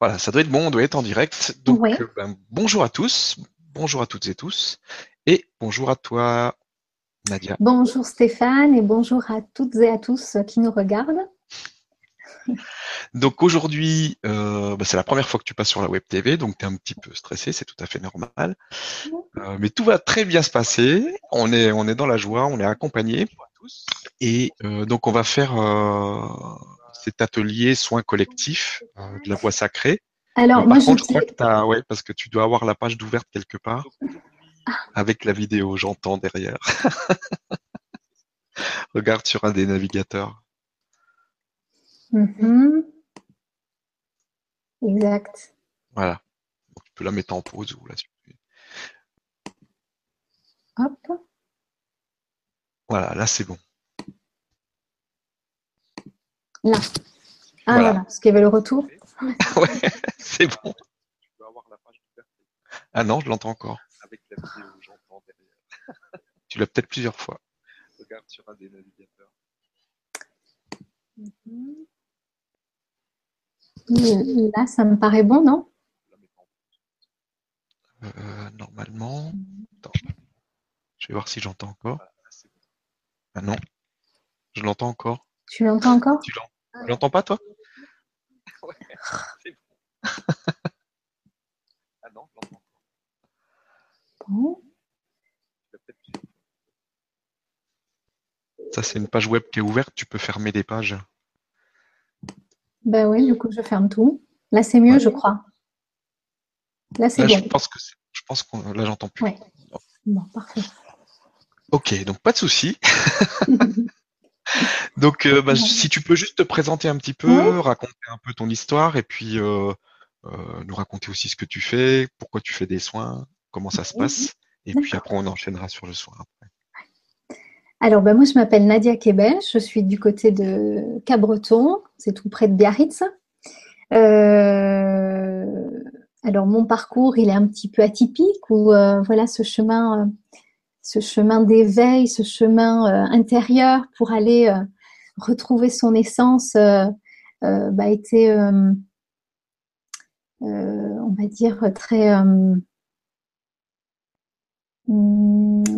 Voilà, ça doit être bon, on doit être en direct. Donc, euh, ben, bonjour à tous, bonjour à toutes et tous, et bonjour à toi, Nadia. Bonjour Stéphane et bonjour à toutes et à tous qui nous regardent. Donc aujourd'hui, euh, ben, c'est la première fois que tu passes sur la Web TV, donc tu es un petit peu stressé, c'est tout à fait normal. Euh, mais tout va très bien se passer. On est, on est dans la joie, on est accompagné. Et euh, donc on va faire euh, cet atelier soins collectifs euh, de la voix sacrée. Alors, Mais moi, par je contre, je crois que t'as, ouais, parce que tu dois avoir la page d'ouverte quelque part avec la vidéo, j'entends derrière. Regarde sur un des navigateurs. Mhm. Exact. Voilà. Donc, tu peux la mettre en pause ou là. Hop. Voilà, là c'est bon. Là. Ah Voilà. voilà, parce qu'il y avait le retour. ouais, c'est bon. Ah non, je l'entends encore. Avec la vidéo, j'entends derrière. tu l'as peut-être plusieurs fois. Regarde sur un des navigateurs. Là, ça me paraît bon, non? Euh, normalement. Attends. Je vais voir si j'entends encore. Ah non. Je l'entends encore. Tu l'entends encore? Tu tu l'entends pas toi? Ah non, je l'entends. Bon. Ça c'est une page web qui est ouverte, tu peux fermer des pages. Ben oui, du coup, je ferme tout. Là, c'est mieux, je crois. Là, c'est Là, je bon. pense que je pense qu'on là j'entends plus. Ouais. Bon, parfait. Ok, donc pas de souci. donc euh, bah, si tu peux juste te présenter un petit peu, Ouais. raconter un peu ton histoire et puis euh, euh, nous raconter aussi ce que tu fais, pourquoi tu fais des soins, comment ça se passe, et puis après on enchaînera sur le soin. Alors, ben, moi, je m'appelle Nadia Kébel, je suis du côté de Cabreton, c'est tout près de Biarritz. Alors, mon parcours, il est un petit peu atypique, où voilà, ce chemin, ce chemin d'éveil, ce chemin euh, intérieur pour aller euh, retrouver son essence, euh, euh, bah, était, on va dire, très, hum,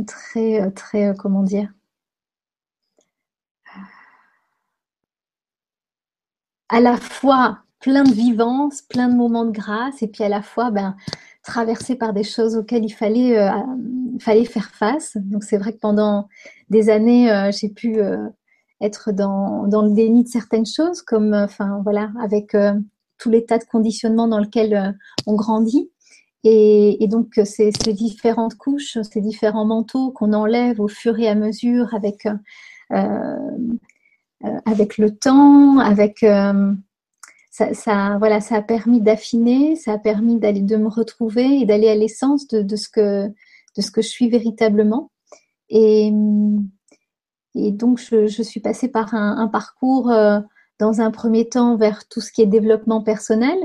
très, très, comment dire, à la fois plein de vivance, plein de moments de grâce, et puis à la fois ben, traversé par des choses auxquelles il fallait, fallait faire face. Donc c'est vrai que pendant des années, euh, j'ai pu euh, être dans, dans le déni de certaines choses, comme euh, enfin voilà, avec tout l'état de conditionnement dans lequel on grandit. Et, donc ces, ces différentes couches, ces différents manteaux qu'on enlève au fur et à mesure avec avec le temps, avec ça, voilà, ça a permis d'affiner, ça a permis d'aller de me retrouver et d'aller à l'essence de ce que de ce que je suis véritablement. Et, et donc je, suis passée par un, parcours euh, dans un premier temps vers tout ce qui est développement personnel.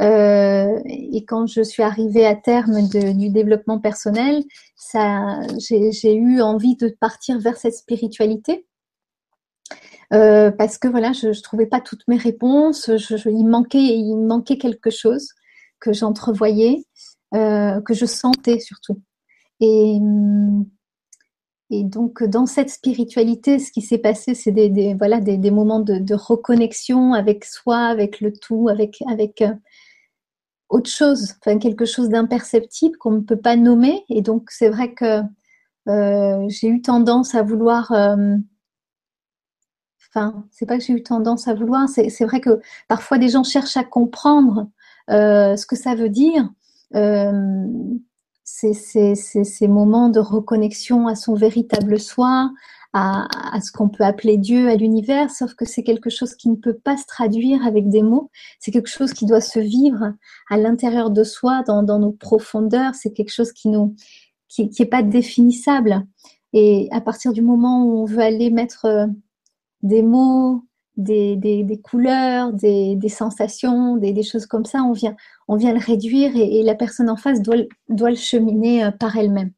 Euh, et quand je suis arrivée à terme du développement personnel, ça, j'ai, eu envie de partir vers cette spiritualité. Euh, parce que voilà, je ne trouvais pas toutes mes réponses, il, manquait, manquait quelque chose que j'entrevoyais, euh, que je sentais surtout. Et, et donc, dans cette spiritualité, ce qui s'est passé, c'est des, voilà, des, moments de, reconnexion avec soi, avec le tout, avec, avec euh, autre chose, enfin, quelque chose d'imperceptible qu'on ne peut pas nommer. Et donc, c'est vrai que euh, j'ai eu tendance à vouloir euh, Enfin, c'est pas que j'ai eu tendance à vouloir, c'est vrai que parfois des gens cherchent à comprendre ce que ça veut dire. Euh, c'est ces moments de reconnexion à son véritable soi, à, à ce qu'on peut appeler Dieu, à l'univers, sauf que c'est quelque chose qui ne peut pas se traduire avec des mots, c'est quelque chose qui doit se vivre à l'intérieur de soi, dans, dans, nos profondeurs, c'est quelque chose qui nous qui, qui pas définissable. Et à partir du moment où on veut aller mettre des mots, des, couleurs, des, sensations, des, choses comme ça, on vient, on vient le réduire et, la personne en face doit, le cheminer euh, par elle-même.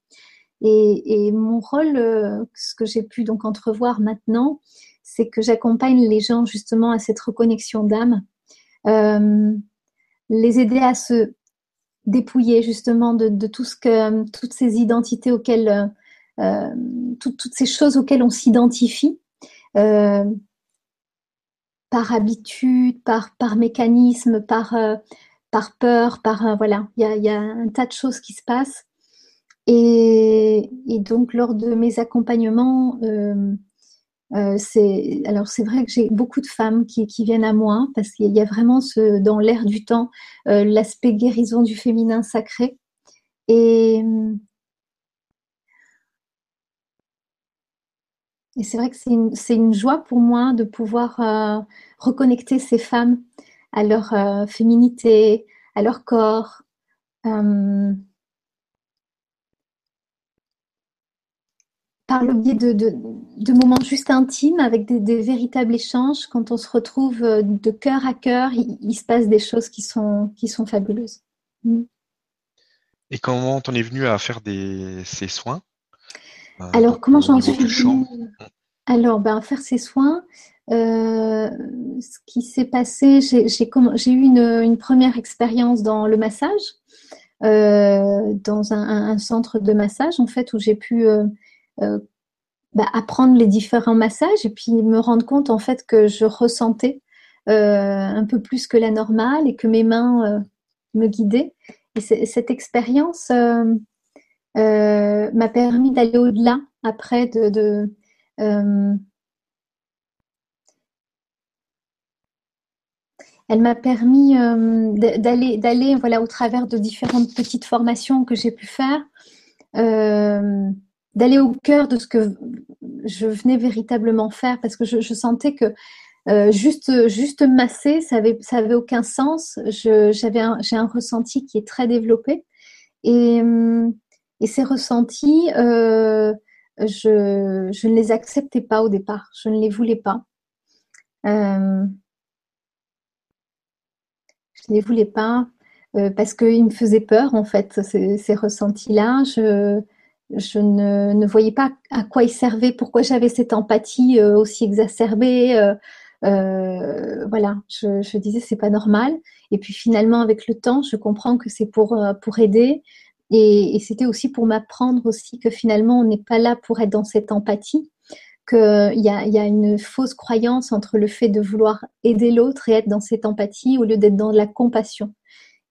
Et, et, mon rôle, euh, ce que j'ai pu donc entrevoir maintenant, c'est que j'accompagne les gens justement à cette reconnexion d'âme. Euh, les aider à se dépouiller justement de, tout ce que, toutes ces identités auxquelles, toutes ces choses auxquelles on s'identifie par habitude, par, par mécanisme, par, par peur, par voilà, il y a, un tas de choses qui se passent. Et, donc lors de mes accompagnements, euh, euh, c'est alors c'est vrai que j'ai beaucoup de femmes qui, qui viennent à moi parce qu'il y a vraiment ce, dans l'air du temps euh, l'aspect guérison du féminin sacré et Et c'est vrai que c'est une, joie pour moi de pouvoir euh, reconnecter ces femmes à leur euh, féminité, à leur corps. Euh, par le biais de, moments juste intimes, avec des, véritables échanges, quand on se retrouve de cœur à cœur, il, se passe des choses qui sont, fabuleuses. Mm. Et comment on est venu à faire ces soins? Alors, comment j'en suis venue Alors, ben, faire ces soins, euh, ce qui s'est passé, j'ai eu une, première expérience dans le massage, euh, dans un, centre de massage en fait, où j'ai pu euh, bah, apprendre les différents massages et puis me rendre compte en fait que je ressentais un peu plus que la normale et que mes mains me guidaient. Et cette expérience m'a permis d'aller au-delà après de elle m'a permis euh, d'aller, d'aller voilà, au travers de différentes petites formations que j'ai pu faire, euh, d'aller au cœur de ce que je venais véritablement faire parce que je, sentais que euh, juste, juste masser, ça avait, ça avait aucun sens. j'ai un ressenti qui est très développé et, et ces ressentis, je, je, ne les acceptais pas au départ. Je ne les voulais pas je ne les voulais pas euh, parce qu'ils me faisaient peur, en fait, ces, ressentis-là. Je, ne, voyais pas à quoi ils servaient, pourquoi j'avais cette empathie euh, aussi exacerbée. Euh, voilà, je, je disais c'est pas normal. Et puis finalement, avec le temps, je comprends que c'est pour, pour aider. Et, c'était aussi pour m'apprendre aussi que finalement, on n'est pas là pour être dans cette empathie, qu'il y a, y a, une fausse croyance entre le fait de vouloir aider l'autre et être dans cette empathie au lieu d'être dans la compassion.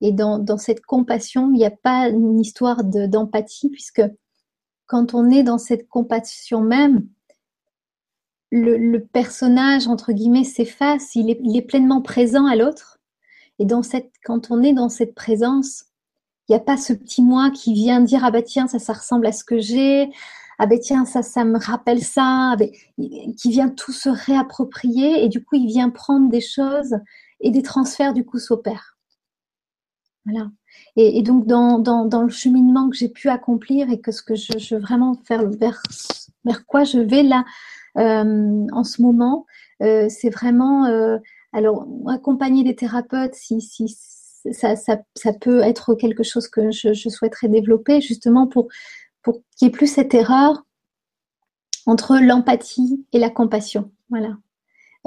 Et dans, cette compassion, il n'y a pas une histoire d'empathie, puisque quand on est dans cette compassion même, le, personnage, entre guillemets, s'efface, il est, pleinement présent à l'autre. Et quand on est dans cette présence, il n'y a pas ce petit moi qui vient dire ah bah tiens ça ça ressemble à ce que j'ai ah ben tiens, ça, ça me rappelle ça, ah ben, qui vient tout se réapproprier et du coup, il vient prendre des choses et des transferts du coup s'opèrent. Voilà. Et, donc, dans, dans, le cheminement que j'ai pu accomplir et que ce que je, veux vraiment faire vers, vers quoi je vais là euh, en ce moment, euh, c'est vraiment, euh, alors, accompagner des thérapeutes, si, si ça, ça, ça, peut être quelque chose que je, je souhaiterais développer justement pour pour qu'il n'y ait plus cette erreur entre l'empathie et la compassion. Voilà.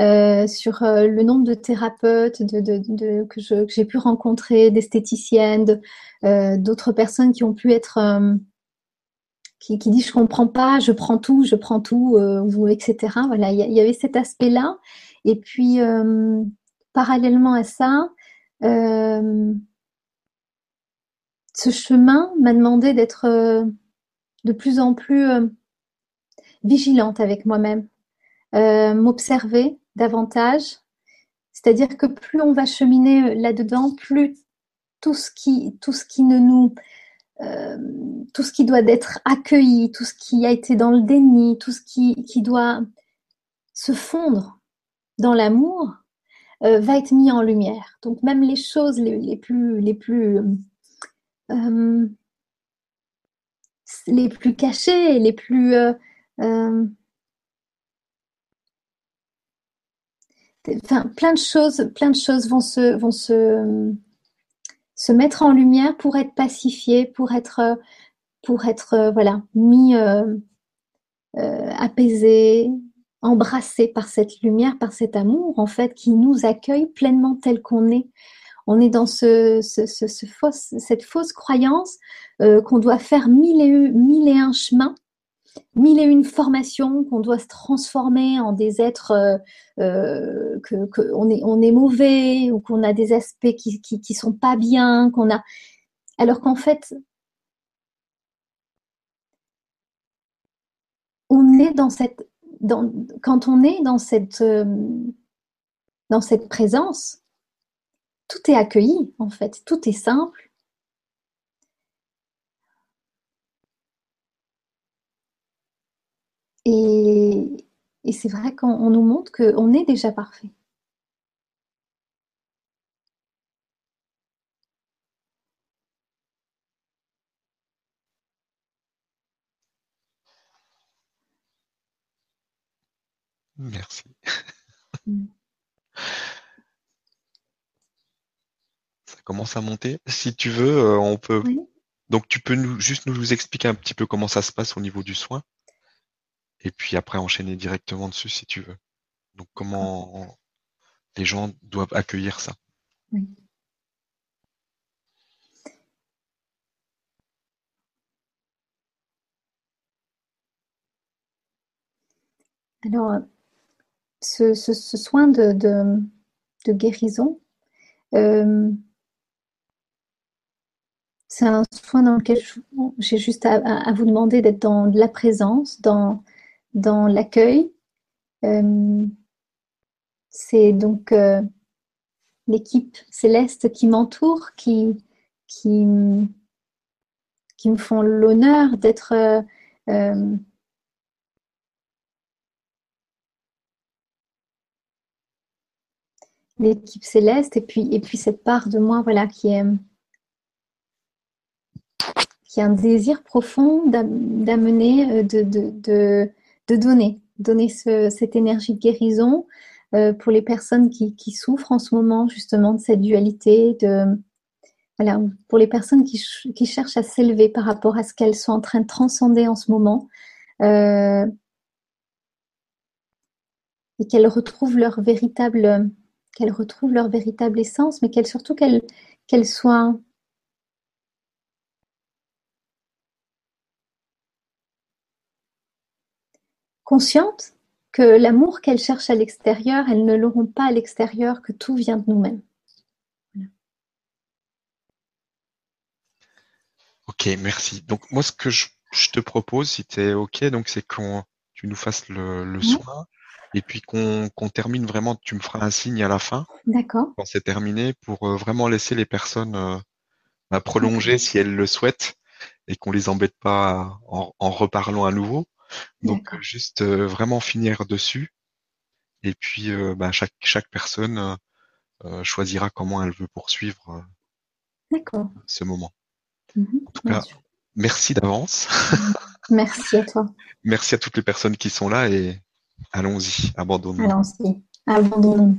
Euh, sur euh, le nombre de thérapeutes que, j'ai pu rencontrer, d'esthéticiennes, euh, d'autres personnes qui ont pu être qui, qui disent je comprends pas, je prends tout, je prends tout, etc. Voilà, il y, avait cet aspect-là. Et puis parallèlement à ça, ce chemin m'a demandé d'être de plus en plus euh, vigilante avec moi-même, euh, m'observer davantage. C'est-à-dire que plus on va cheminer euh, là-dedans, plus tout ce qui, tout ce qui ne nous, tout ce qui doit être accueilli, tout ce qui a été dans le déni, tout ce qui, qui doit se fondre dans l'amour, va être mis en lumière. Donc même les choses les, plus, les plus les plus cachés, les plus... Euh, euh, enfin, plein de choses, vont se, mettre en lumière pour être pacifiées, pour être, pour être euh, voilà, mis embrassés par cette lumière, par cet amour en fait qui nous accueille pleinement tel qu'on est. on est dans cette fausse croyance euh, qu'on doit faire mille et, un chemins, mille et une formations, qu'on doit se transformer en des êtres, euh, euh, que, est mauvais ou qu'on a des aspects qui, qui, qui sont pas bien, qu'on a, alors qu'en fait, on est dans cette, quand on est dans cette, euh, dans cette présence, tout est accueilli en fait, tout est simple. Et, et c'est vrai qu'on nous montre qu'on est déjà parfait. Merci. Mm. Ça commence à monter. Si tu veux, euh, on peut. Oui. Donc, tu peux nous juste nous expliquer un petit peu comment ça se passe au niveau du soin, et puis après enchaîner directement dessus si tu veux. Donc, comment les gens doivent accueillir ça. Oui. Alors, ce, soin de, guérison, euh, c'est un soin dans lequel j'ai juste à, vous demander d'être dans la présence, dans, l'accueil. Euh, c'est donc euh, l'équipe céleste qui m'entoure, qui, me font l'honneur d'être l'équipe céleste et puis, et puis cette part de moi voilà, qui, est, qui un désir profond d'am- d'amener, euh, de, de, de, donner, donner ce- cette énergie de guérison euh, pour les personnes qui, souffrent en ce moment justement de cette dualité, de, voilà, pour les personnes qui, qui cherchent à s'élever par rapport à ce qu'elles sont en train de transcender en ce moment. euh, et qu'elles retrouvent leur véritable, qu'elles retrouvent leur véritable essence, mais qu'elles surtout qu'elles soient conscientes que l'amour qu'elles cherchent à l'extérieur, elles ne l'auront pas à l'extérieur, que tout vient de nous-mêmes. Ok, merci. Donc moi, ce que je, je te propose, si tu es ok, donc c'est qu'on tu nous fasses le, le Ouais. soin et puis qu'on qu'on termine vraiment. Tu me feras un signe à la fin D'accord, quand c'est terminé pour euh, vraiment laisser les personnes euh, d'accord, prolonger si elles le souhaitent et qu'on les embête pas en, en reparlant à nouveau. Donc juste euh, vraiment finir dessus et puis euh, bah, chaque chaque personne euh, euh, choisira comment elle veut poursuivre euh, ce moment. Mhm, En tout cas, sûr. merci d'avance. Merci à toi. Merci à toutes les personnes qui sont là et allons-y, abandonnons. Allons-y, abandonnons-nous.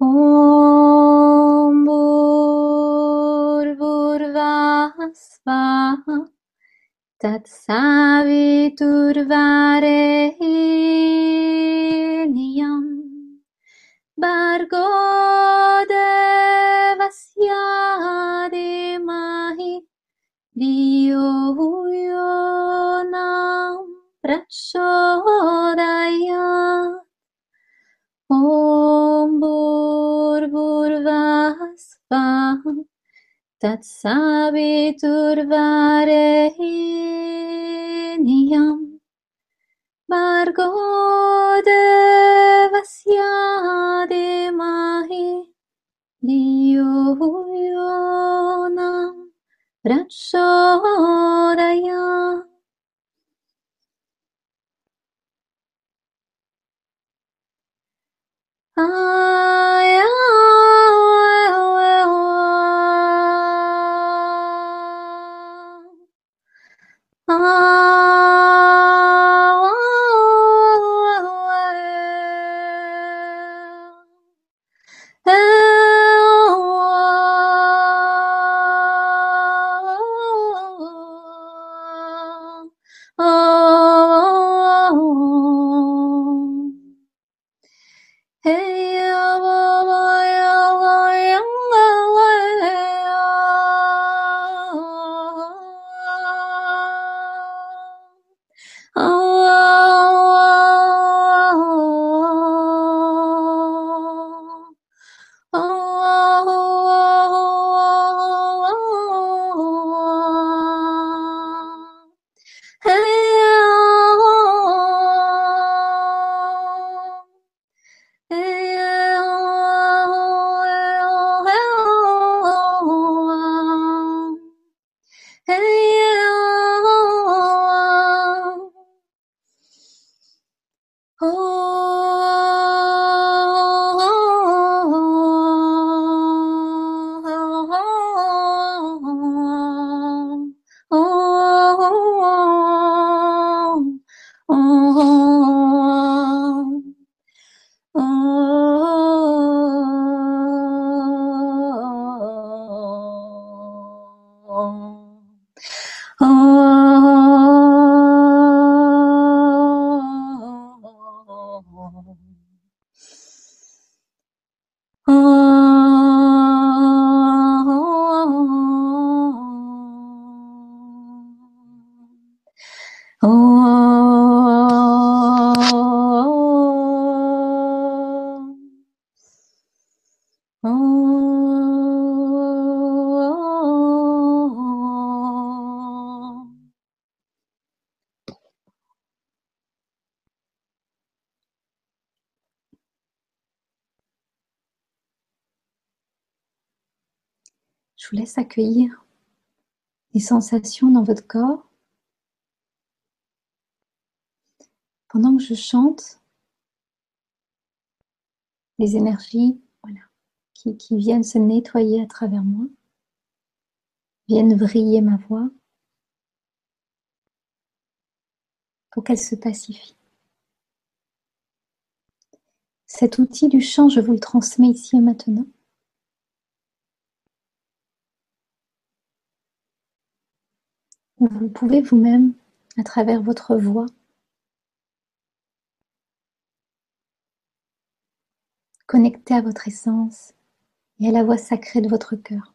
Om Svaha Tatsaviturvareniyam Bargo Devasya Demahi Viyoyonam Prachodayat Om Burburvaspa तत्सावितुर्वारेहिणियम् मार्गो देवस्यादेमाहि धियो यो न प्रचोदया आया Je vous laisse accueillir les sensations dans votre corps. Pendant que je chante, les énergies qui, qui viennent se nettoyer à travers moi, viennent vriller ma voix pour qu'elle se pacifie. Cet outil du chant, je vous le transmets ici et maintenant. Vous pouvez vous-même, à travers votre voix, connecter à votre essence et à la voix sacrée de votre cœur.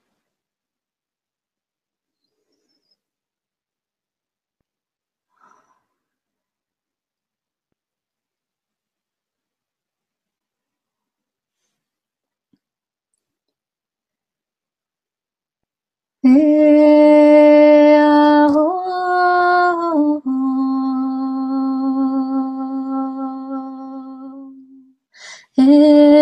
there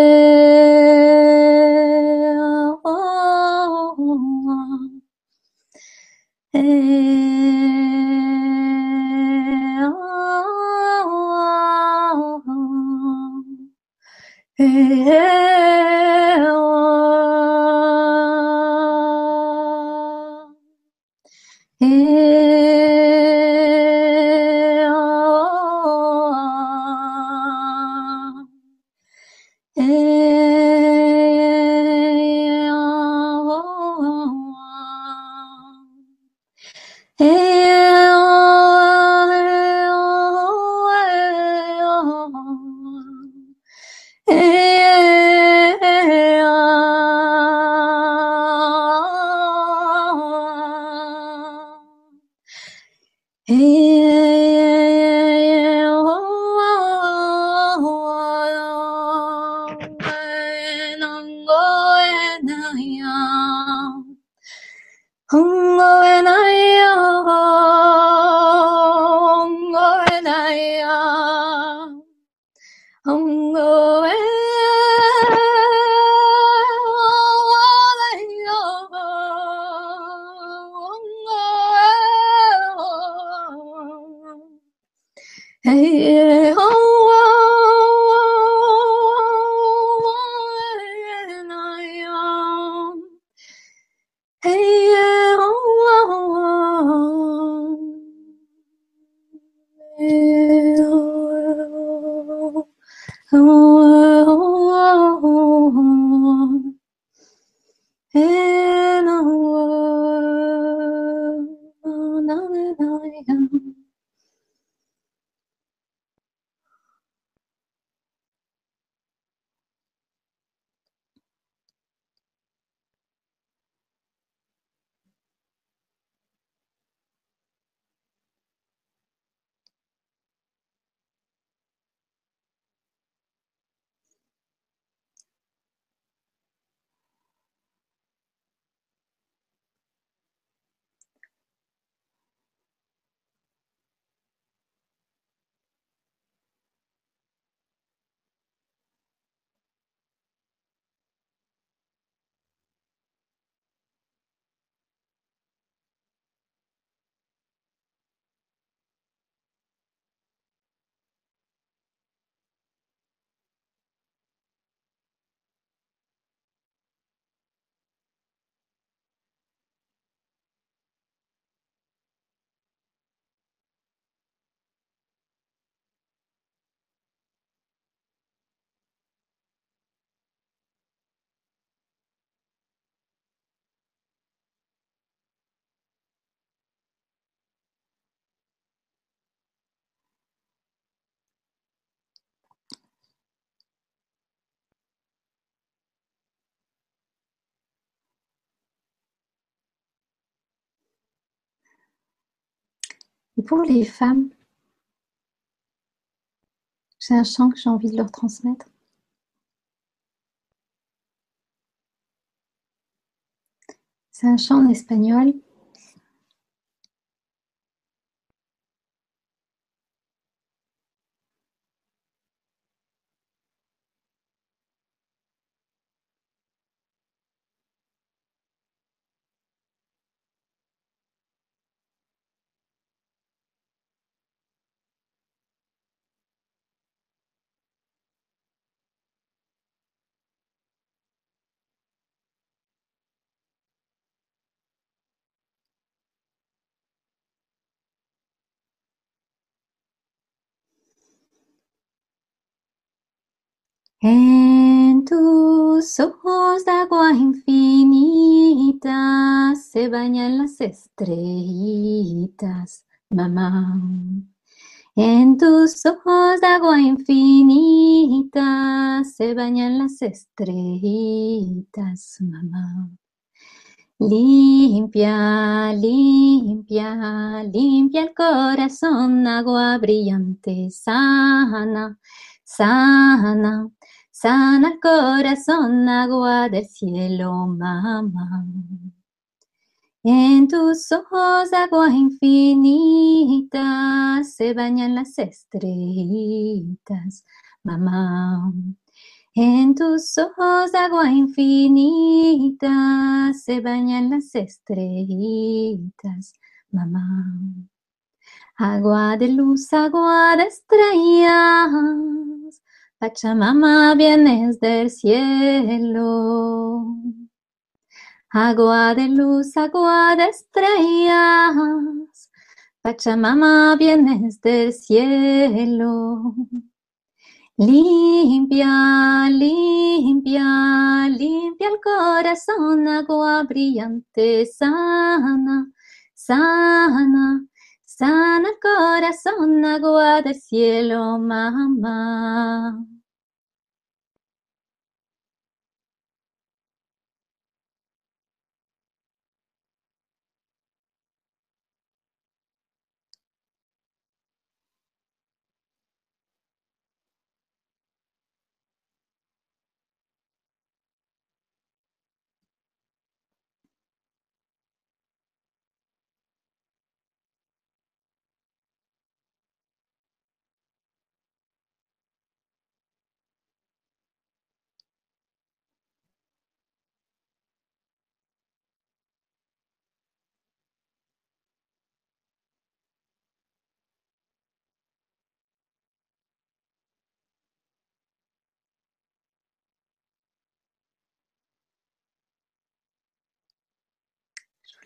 Et pour les femmes, j'ai un chant que j'ai envie de leur transmettre. C'est un chant en espagnol. En tus ojos de agua infinita se bañan las estrellitas, mamá. En tus ojos de agua infinita se bañan las estrellitas, mamá. Limpia, limpia, limpia el corazón, agua brillante, sana, sana, sana corazón, agua del cielo, mamá. En tus ojos agua infinita se bañan las estrellitas, mamá. En tus ojos agua infinita se bañan las estrellitas, mamá. Agua de luz, agua de estrellas, Pachamama vienes del cielo. Agua de luz, agua de estrellas, Pachamama vienes del cielo. Limpia, limpia, limpia el corazón, agua brillante, sana, sana, sana el corazón, agua del cielo, mamá.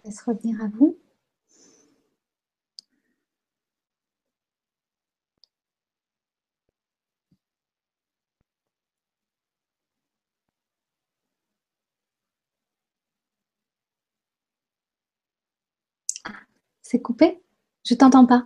laisse revenir à vous. C'est coupé? Je t'entends pas.